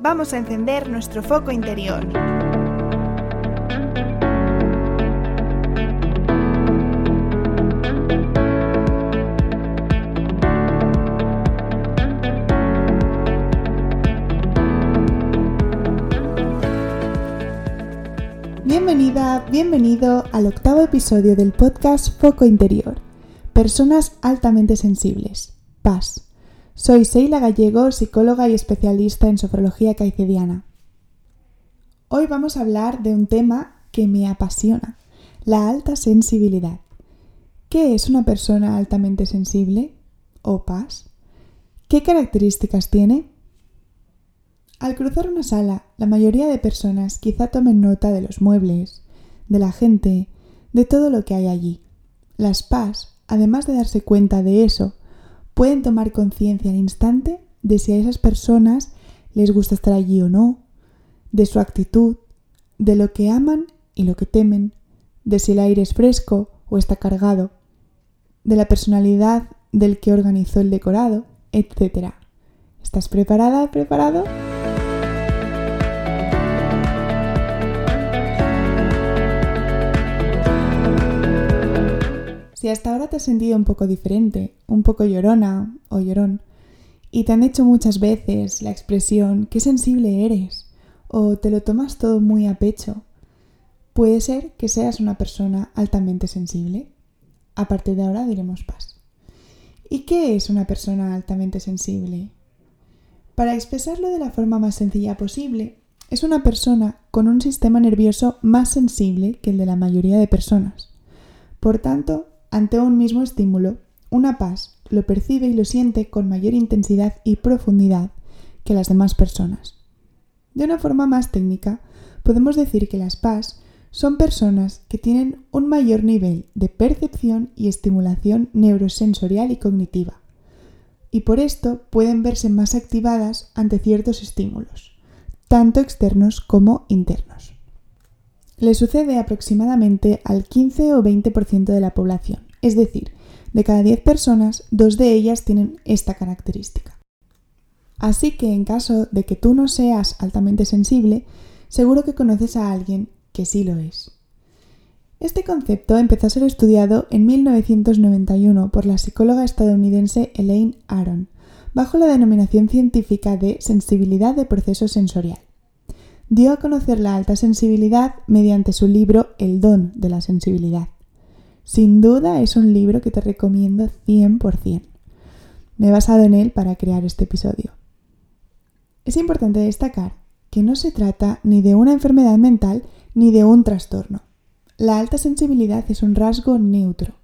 vamos a encender nuestro foco interior. Bienvenida, bienvenido al octavo episodio del podcast Foco Interior. Personas altamente sensibles. Paz. Soy Seila Gallego, psicóloga y especialista en sofrología caicediana. Hoy vamos a hablar de un tema que me apasiona, la alta sensibilidad. ¿Qué es una persona altamente sensible? ¿O paz? ¿Qué características tiene? Al cruzar una sala, la mayoría de personas quizá tomen nota de los muebles, de la gente, de todo lo que hay allí. Las PAS, además de darse cuenta de eso, pueden tomar conciencia al instante de si a esas personas les gusta estar allí o no, de su actitud, de lo que aman y lo que temen, de si el aire es fresco o está cargado, de la personalidad del que organizó el decorado, etc. ¿Estás preparada, preparado? Si hasta ahora te has sentido un poco diferente, un poco llorona o llorón, y te han hecho muchas veces la expresión qué sensible eres, o te lo tomas todo muy a pecho, puede ser que seas una persona altamente sensible. A partir de ahora diremos paz. ¿Y qué es una persona altamente sensible? Para expresarlo de la forma más sencilla posible, es una persona con un sistema nervioso más sensible que el de la mayoría de personas. Por tanto, ante un mismo estímulo, una paz lo percibe y lo siente con mayor intensidad y profundidad que las demás personas. De una forma más técnica, podemos decir que las PAS son personas que tienen un mayor nivel de percepción y estimulación neurosensorial y cognitiva, y por esto pueden verse más activadas ante ciertos estímulos, tanto externos como internos. Le sucede aproximadamente al 15 o 20% de la población, es decir, de cada 10 personas, dos de ellas tienen esta característica. Así que en caso de que tú no seas altamente sensible, seguro que conoces a alguien que sí lo es. Este concepto empezó a ser estudiado en 1991 por la psicóloga estadounidense Elaine Aron, bajo la denominación científica de sensibilidad de proceso sensorial dio a conocer la alta sensibilidad mediante su libro El don de la sensibilidad. Sin duda es un libro que te recomiendo 100%. Me he basado en él para crear este episodio. Es importante destacar que no se trata ni de una enfermedad mental ni de un trastorno. La alta sensibilidad es un rasgo neutro.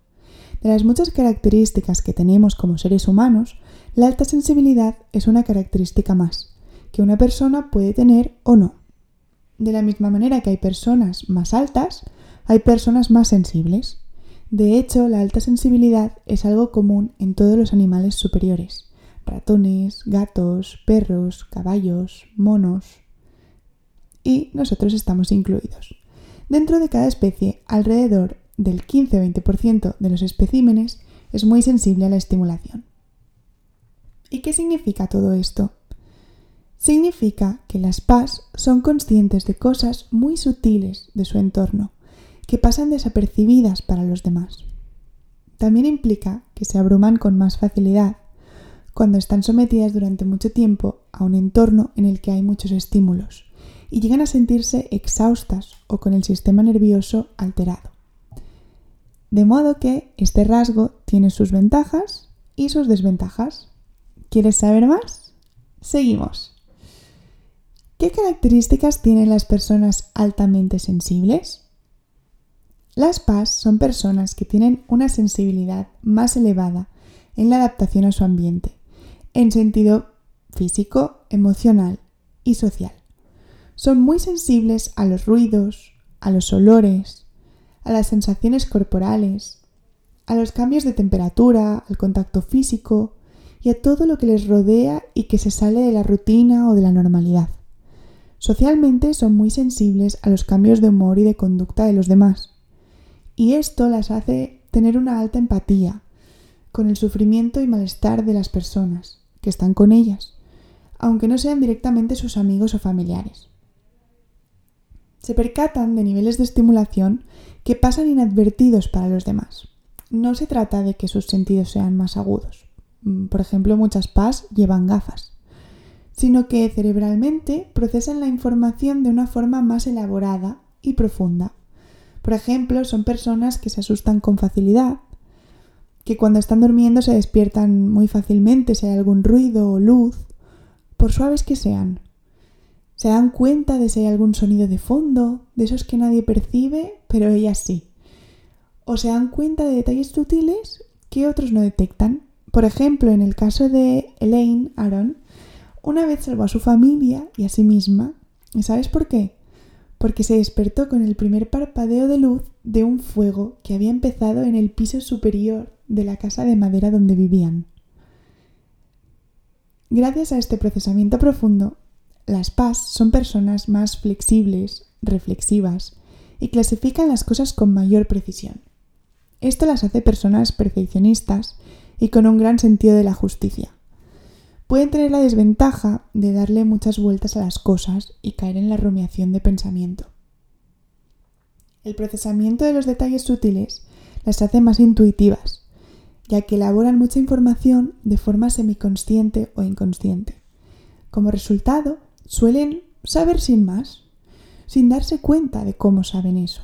De las muchas características que tenemos como seres humanos, la alta sensibilidad es una característica más, que una persona puede tener o no. De la misma manera que hay personas más altas, hay personas más sensibles. De hecho, la alta sensibilidad es algo común en todos los animales superiores. Ratones, gatos, perros, caballos, monos. Y nosotros estamos incluidos. Dentro de cada especie, alrededor del 15-20% de los especímenes es muy sensible a la estimulación. ¿Y qué significa todo esto? Significa que las PAS son conscientes de cosas muy sutiles de su entorno, que pasan desapercibidas para los demás. También implica que se abruman con más facilidad cuando están sometidas durante mucho tiempo a un entorno en el que hay muchos estímulos y llegan a sentirse exhaustas o con el sistema nervioso alterado. De modo que este rasgo tiene sus ventajas y sus desventajas. ¿Quieres saber más? Seguimos. ¿Qué características tienen las personas altamente sensibles? Las PAS son personas que tienen una sensibilidad más elevada en la adaptación a su ambiente, en sentido físico, emocional y social. Son muy sensibles a los ruidos, a los olores, a las sensaciones corporales, a los cambios de temperatura, al contacto físico y a todo lo que les rodea y que se sale de la rutina o de la normalidad. Socialmente son muy sensibles a los cambios de humor y de conducta de los demás. Y esto las hace tener una alta empatía con el sufrimiento y malestar de las personas que están con ellas, aunque no sean directamente sus amigos o familiares. Se percatan de niveles de estimulación que pasan inadvertidos para los demás. No se trata de que sus sentidos sean más agudos. Mm, por ejemplo, muchas PAS llevan gafas sino que cerebralmente procesan la información de una forma más elaborada y profunda. Por ejemplo, son personas que se asustan con facilidad, que cuando están durmiendo se despiertan muy fácilmente si hay algún ruido o luz, por suaves que sean. Se dan cuenta de si hay algún sonido de fondo, de esos que nadie percibe, pero ellas sí. O se dan cuenta de detalles sutiles que otros no detectan. Por ejemplo, en el caso de Elaine Aaron, una vez salvó a su familia y a sí misma. ¿Y sabes por qué? Porque se despertó con el primer parpadeo de luz de un fuego que había empezado en el piso superior de la casa de madera donde vivían. Gracias a este procesamiento profundo, las PAS son personas más flexibles, reflexivas y clasifican las cosas con mayor precisión. Esto las hace personas perfeccionistas y con un gran sentido de la justicia pueden tener la desventaja de darle muchas vueltas a las cosas y caer en la rumiación de pensamiento. El procesamiento de los detalles sutiles las hace más intuitivas, ya que elaboran mucha información de forma semiconsciente o inconsciente. Como resultado, suelen saber sin más, sin darse cuenta de cómo saben eso.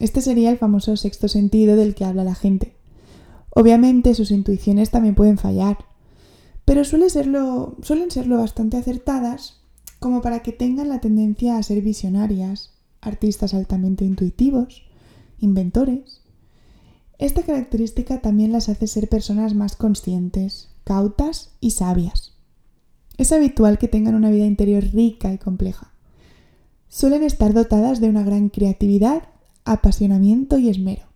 Este sería el famoso sexto sentido del que habla la gente. Obviamente sus intuiciones también pueden fallar, pero suele serlo, suelen serlo bastante acertadas como para que tengan la tendencia a ser visionarias, artistas altamente intuitivos, inventores. Esta característica también las hace ser personas más conscientes, cautas y sabias. Es habitual que tengan una vida interior rica y compleja. Suelen estar dotadas de una gran creatividad, apasionamiento y esmero.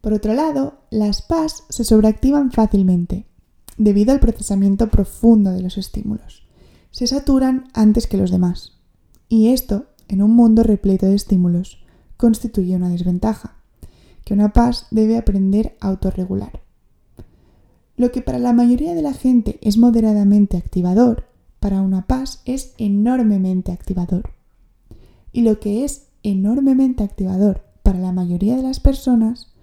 Por otro lado, las PAS se sobreactivan fácilmente debido al procesamiento profundo de los estímulos. Se saturan antes que los demás. Y esto, en un mundo repleto de estímulos, constituye una desventaja, que una paz debe aprender a autorregular. Lo que para la mayoría de la gente es moderadamente activador, para una paz es enormemente activador. Y lo que es enormemente activador para la mayoría de las personas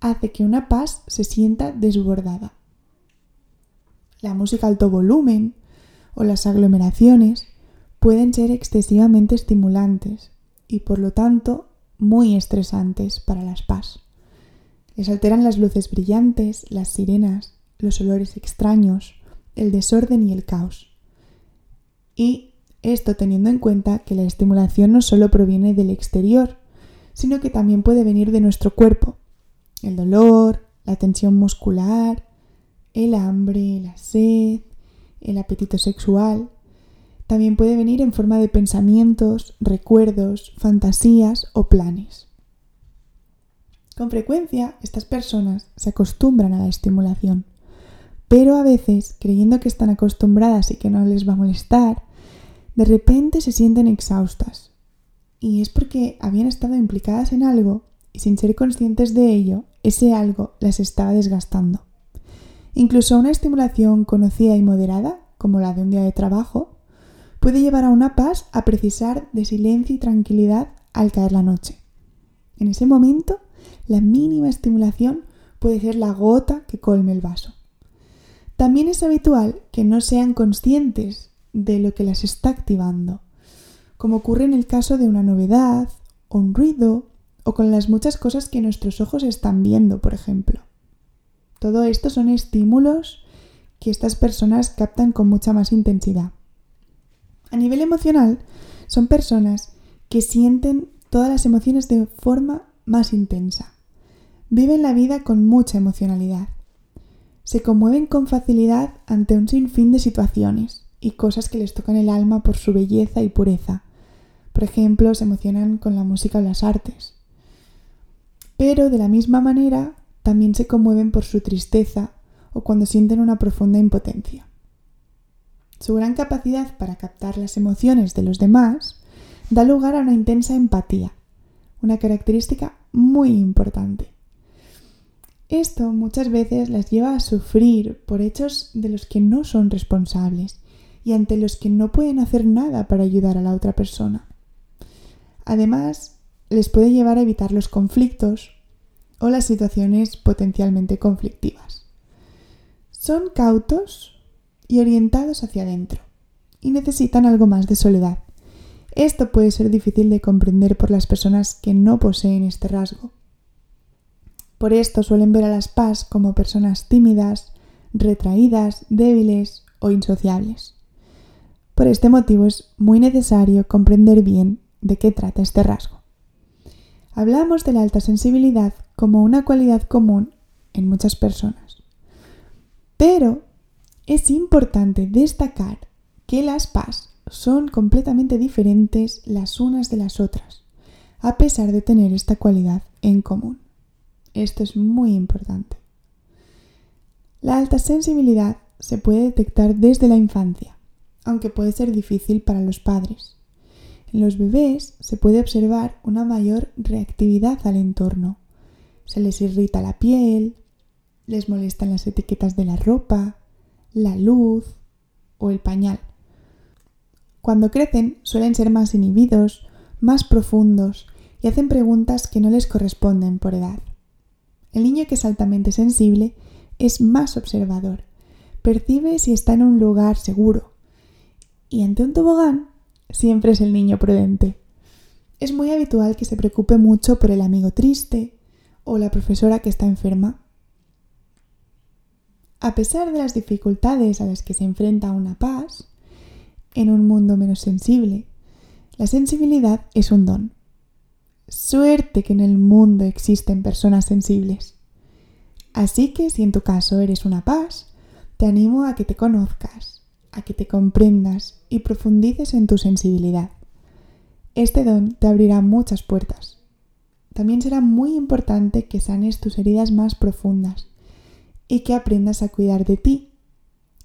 hace que una paz se sienta desbordada la música alto volumen o las aglomeraciones pueden ser excesivamente estimulantes y por lo tanto muy estresantes para las PAS. Les alteran las luces brillantes, las sirenas, los olores extraños, el desorden y el caos. Y esto teniendo en cuenta que la estimulación no solo proviene del exterior, sino que también puede venir de nuestro cuerpo. El dolor, la tensión muscular, el hambre, la sed, el apetito sexual. También puede venir en forma de pensamientos, recuerdos, fantasías o planes. Con frecuencia, estas personas se acostumbran a la estimulación, pero a veces, creyendo que están acostumbradas y que no les va a molestar, de repente se sienten exhaustas. Y es porque habían estado implicadas en algo y sin ser conscientes de ello, ese algo las estaba desgastando. Incluso una estimulación conocida y moderada, como la de un día de trabajo, puede llevar a una paz a precisar de silencio y tranquilidad al caer la noche. En ese momento, la mínima estimulación puede ser la gota que colme el vaso. También es habitual que no sean conscientes de lo que las está activando, como ocurre en el caso de una novedad, o un ruido, o con las muchas cosas que nuestros ojos están viendo, por ejemplo. Todo esto son estímulos que estas personas captan con mucha más intensidad. A nivel emocional, son personas que sienten todas las emociones de forma más intensa. Viven la vida con mucha emocionalidad. Se conmueven con facilidad ante un sinfín de situaciones y cosas que les tocan el alma por su belleza y pureza. Por ejemplo, se emocionan con la música o las artes. Pero de la misma manera también se conmueven por su tristeza o cuando sienten una profunda impotencia. Su gran capacidad para captar las emociones de los demás da lugar a una intensa empatía, una característica muy importante. Esto muchas veces las lleva a sufrir por hechos de los que no son responsables y ante los que no pueden hacer nada para ayudar a la otra persona. Además, les puede llevar a evitar los conflictos o las situaciones potencialmente conflictivas. Son cautos y orientados hacia adentro y necesitan algo más de soledad. Esto puede ser difícil de comprender por las personas que no poseen este rasgo. Por esto suelen ver a las PAS como personas tímidas, retraídas, débiles o insociables. Por este motivo es muy necesario comprender bien de qué trata este rasgo. Hablamos de la alta sensibilidad como una cualidad común en muchas personas. Pero es importante destacar que las PAS son completamente diferentes las unas de las otras, a pesar de tener esta cualidad en común. Esto es muy importante. La alta sensibilidad se puede detectar desde la infancia, aunque puede ser difícil para los padres. En los bebés se puede observar una mayor reactividad al entorno. Se les irrita la piel, les molestan las etiquetas de la ropa, la luz o el pañal. Cuando crecen suelen ser más inhibidos, más profundos y hacen preguntas que no les corresponden por edad. El niño que es altamente sensible es más observador, percibe si está en un lugar seguro y ante un tobogán siempre es el niño prudente. Es muy habitual que se preocupe mucho por el amigo triste o la profesora que está enferma. A pesar de las dificultades a las que se enfrenta una paz, en un mundo menos sensible, la sensibilidad es un don. Suerte que en el mundo existen personas sensibles. Así que si en tu caso eres una paz, te animo a que te conozcas, a que te comprendas y profundices en tu sensibilidad. Este don te abrirá muchas puertas. También será muy importante que sanes tus heridas más profundas y que aprendas a cuidar de ti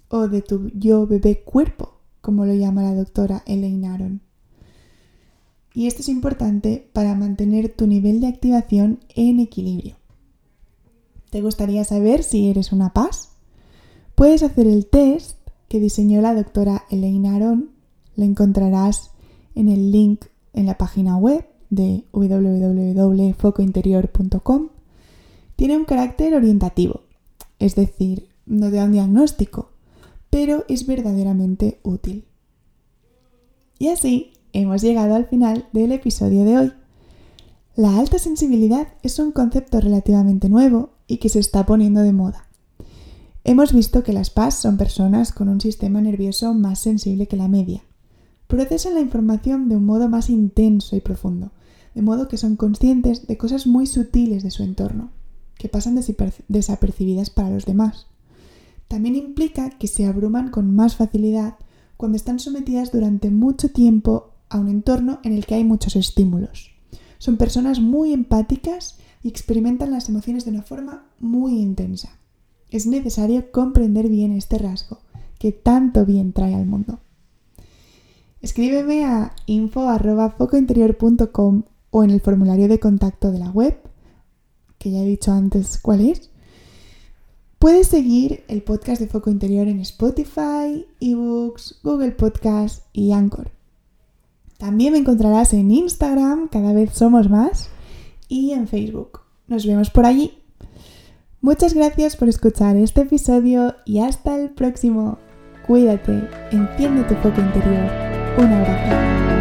o de tu yo bebé cuerpo, como lo llama la doctora Elaine Aron. Y esto es importante para mantener tu nivel de activación en equilibrio. ¿Te gustaría saber si eres una paz? Puedes hacer el test que diseñó la doctora Elaine Aron. Lo encontrarás en el link en la página web de www.focointerior.com. Tiene un carácter orientativo, es decir, no da un diagnóstico, pero es verdaderamente útil. Y así hemos llegado al final del episodio de hoy. La alta sensibilidad es un concepto relativamente nuevo y que se está poniendo de moda. Hemos visto que las PAS son personas con un sistema nervioso más sensible que la media. Procesan la información de un modo más intenso y profundo, de modo que son conscientes de cosas muy sutiles de su entorno, que pasan desapercibidas para los demás. También implica que se abruman con más facilidad cuando están sometidas durante mucho tiempo a un entorno en el que hay muchos estímulos. Son personas muy empáticas y experimentan las emociones de una forma muy intensa. Es necesario comprender bien este rasgo que tanto bien trae al mundo. Escríbeme a info.focointerior.com o en el formulario de contacto de la web, que ya he dicho antes cuál es, Puedes seguir el podcast de Foco Interior en Spotify, eBooks, Google Podcast y Anchor. También me encontrarás en Instagram, cada vez somos más, y en Facebook. Nos vemos por allí. Muchas gracias por escuchar este episodio y hasta el próximo. Cuídate, enciende tu foco interior. Un abrazo.